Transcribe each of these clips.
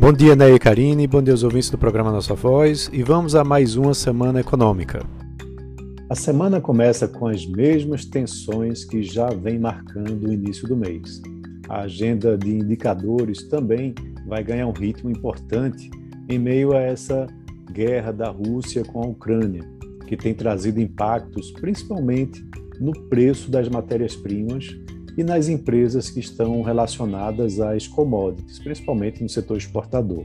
Bom dia, Ney e Karine, bom dia aos ouvintes do programa Nossa Voz e vamos a mais uma semana econômica. A semana começa com as mesmas tensões que já vem marcando o início do mês. A agenda de indicadores também vai ganhar um ritmo importante em meio a essa guerra da Rússia com a Ucrânia, que tem trazido impactos principalmente no preço das matérias-primas e nas empresas que estão relacionadas às commodities, principalmente no setor exportador.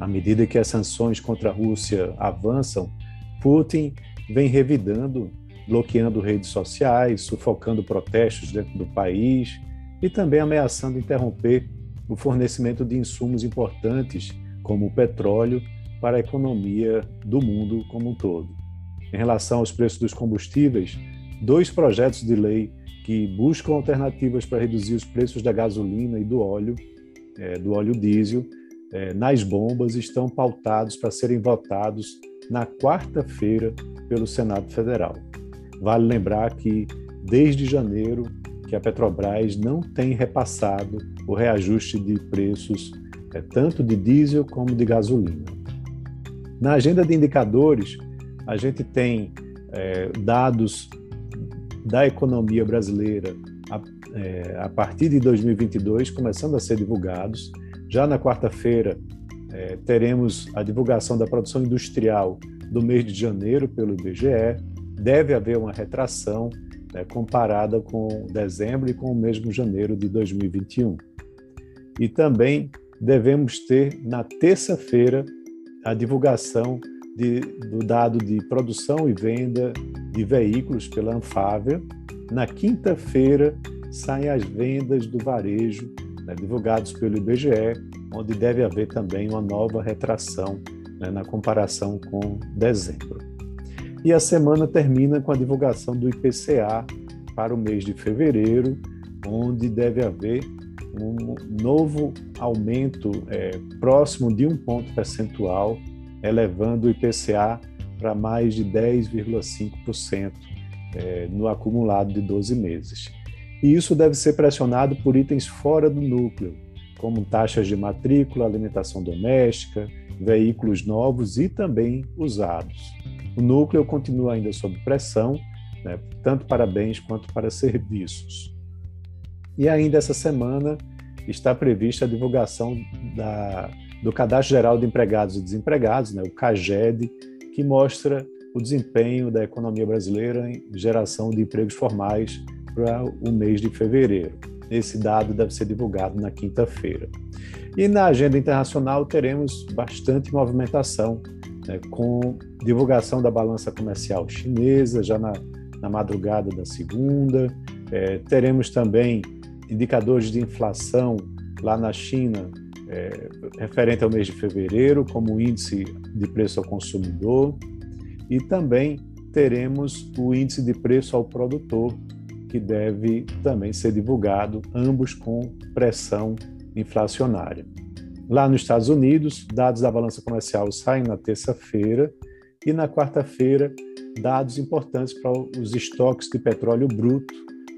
À medida que as sanções contra a Rússia avançam, Putin vem revidando, bloqueando redes sociais, sufocando protestos dentro do país e também ameaçando interromper o fornecimento de insumos importantes, como o petróleo, para a economia do mundo como um todo. Em relação aos preços dos combustíveis, dois projetos de lei que buscam alternativas para reduzir os preços da gasolina e do óleo, é, do óleo diesel, é, nas bombas, estão pautados para serem votados na quarta-feira pelo Senado Federal. Vale lembrar que, desde janeiro, que a Petrobras não tem repassado o reajuste de preços é, tanto de diesel como de gasolina. Na agenda de indicadores, a gente tem é, dados da economia brasileira a, é, a, partir de 2022 começando a ser divulgados. Já na quarta-feira é, teremos a divulgação da produção industrial do mês de janeiro pelo IBGE. Deve haver uma retração né, comparada com dezembro e com o mesmo janeiro de 2021. E também devemos ter na terça-feira a divulgação de, do dado de produção e venda de veículos pela Anfávia. Na quinta-feira, saem as vendas do varejo, né, divulgados pelo IBGE, onde deve haver também uma nova retração né, na comparação com dezembro. E a semana termina com a divulgação do IPCA para o mês de fevereiro, onde deve haver um novo aumento é, próximo de um ponto percentual elevando o IPCA para mais de 10,5% é, no acumulado de 12 meses. E isso deve ser pressionado por itens fora do núcleo, como taxas de matrícula, alimentação doméstica, veículos novos e também usados. O núcleo continua ainda sob pressão, né, tanto para bens quanto para serviços. E ainda essa semana está prevista a divulgação da do Cadastro Geral de Empregados e Desempregados, né, o CAGED, que mostra o desempenho da economia brasileira em geração de empregos formais para o mês de fevereiro. Esse dado deve ser divulgado na quinta-feira. E na agenda internacional teremos bastante movimentação, né, com divulgação da balança comercial chinesa já na, na madrugada da segunda. É, teremos também indicadores de inflação lá na China é, referente ao mês de fevereiro, como índice de preço ao consumidor, e também teremos o índice de preço ao produtor, que deve também ser divulgado, ambos com pressão inflacionária. Lá nos Estados Unidos, dados da balança comercial saem na terça-feira e na quarta-feira, dados importantes para os estoques de petróleo bruto,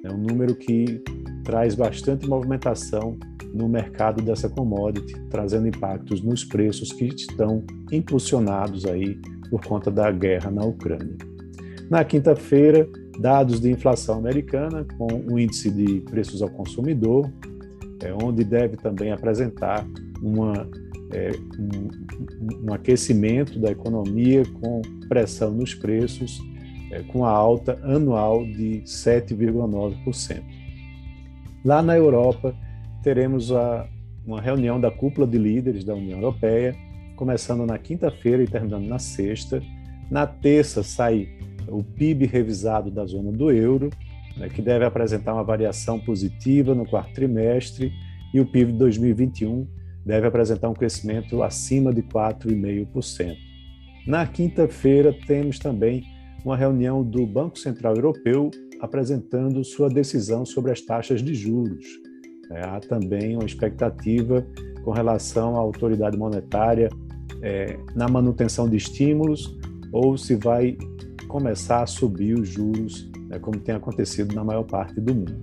é um número que traz bastante movimentação no mercado dessa commodity, trazendo impactos nos preços que estão impulsionados aí por conta da guerra na Ucrânia. Na quinta-feira, dados de inflação americana com o índice de preços ao consumidor, é, onde deve também apresentar uma, é, um, um, aquecimento da economia com pressão nos preços, é, com a alta anual de 7,9%. Lá na Europa, teremos a, uma reunião da cúpula de líderes da União Europeia, começando na quinta-feira e terminando na sexta. Na terça sai o PIB revisado da zona do euro, né, que deve apresentar uma variação positiva no quarto trimestre, e o PIB de 2021 deve apresentar um crescimento acima de 4,5%. Na quinta-feira, temos também uma reunião do Banco Central Europeu apresentando sua decisão sobre as taxas de juros. É, há também uma expectativa com relação à autoridade monetária é, na manutenção de estímulos ou se vai começar a subir os juros, né, como tem acontecido na maior parte do mundo.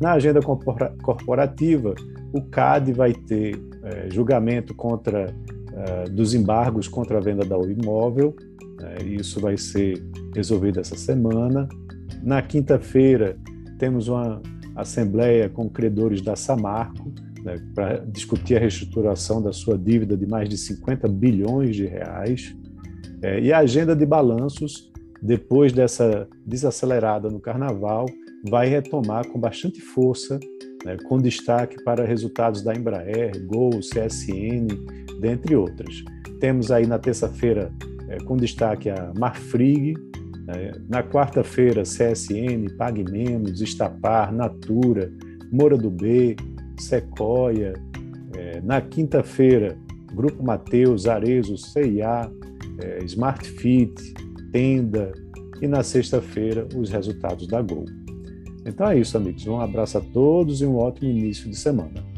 Na agenda corporativa, O CAD vai ter é, julgamento contra é, dos embargos contra a venda do imóvel. É, isso vai ser resolvido essa semana. Na quinta-feira temos uma assembleia com credores da Samarco né, para discutir a reestruturação da sua dívida de mais de 50 bilhões de reais. É, e a agenda de balanços, depois dessa desacelerada no Carnaval, vai retomar com bastante força, né, com destaque para resultados da Embraer, Gol, CSN, dentre outras. Temos aí na terça-feira, é, com destaque a Marfrig, né, na quarta-feira, CSN, Pague Menos, Estapar, Natura, Moura do B, Sequoia. É, na quinta-feira, Grupo Mateus, Arezo, CIA, é, Smart Fit, Tenda. E na sexta-feira, os resultados da Gol. Então é isso, amigos. Um abraço a todos e um ótimo início de semana.